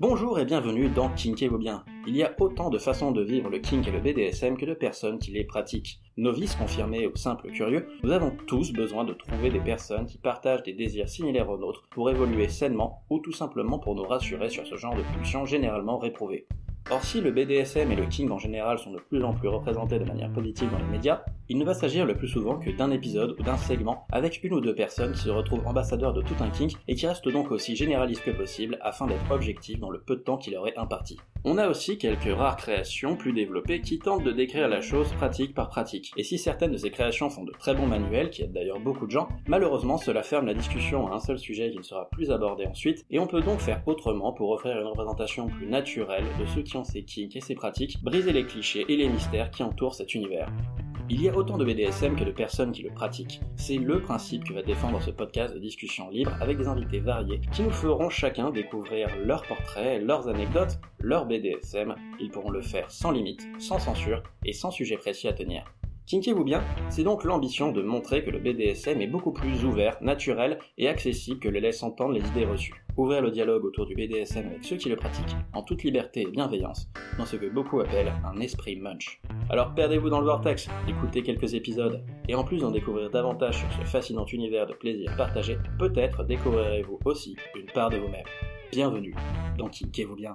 Bonjour et bienvenue dans Kinkez-vous bien. Il y a autant de façons de vivre le kink et le BDSM que de personnes qui les pratiquent. Novices confirmés ou simples curieux, nous avons tous besoin de trouver des personnes qui partagent des désirs similaires aux nôtres pour évoluer sainement ou tout simplement pour nous rassurer sur ce genre de pulsions généralement réprouvées. Or, si le BDSM et le King en général sont de plus en plus représentés de manière positive dans les médias, il ne va s'agir le plus souvent que d'un épisode ou d'un segment avec une ou deux personnes qui se retrouvent ambassadeurs de tout un kink et qui restent donc aussi généralistes que possible afin d'être objectifs dans le peu de temps qui leur est imparti. On a aussi quelques rares créations plus développées qui tentent de décrire la chose pratique par pratique. Et si certaines de ces créations font de très bons manuels, qui aident d'ailleurs beaucoup de gens, malheureusement cela ferme la discussion à un seul sujet qui ne sera plus abordé ensuite, et on peut donc faire autrement pour offrir une représentation plus naturelle de ceux qui ont ces kinks et ces pratiques, briser les clichés et les mystères qui entourent cet univers. Il y a autant de BDSM que de personnes qui le pratiquent. C'est le principe que va défendre ce podcast de discussion libre avec des invités variés qui nous feront chacun découvrir leurs portraits, leurs anecdotes, leur BDSM. Ils pourront le faire sans limite, sans censure et sans sujet précis à tenir. Kinkez-vous bien, c'est donc l'ambition de montrer que le BDSM est beaucoup plus ouvert, naturel et accessible que le laissent entendre les idées reçues. Ouvrir le dialogue autour du BDSM avec ceux qui le pratiquent, en toute liberté et bienveillance, dans ce que beaucoup appellent un esprit munch. Alors perdez-vous dans le vortex, écoutez quelques épisodes, et en plus d'en découvrir davantage sur ce fascinant univers de plaisir partagé, peut-être découvrirez-vous aussi une part de vous-même. Bienvenue dans Kinkez-vous bien.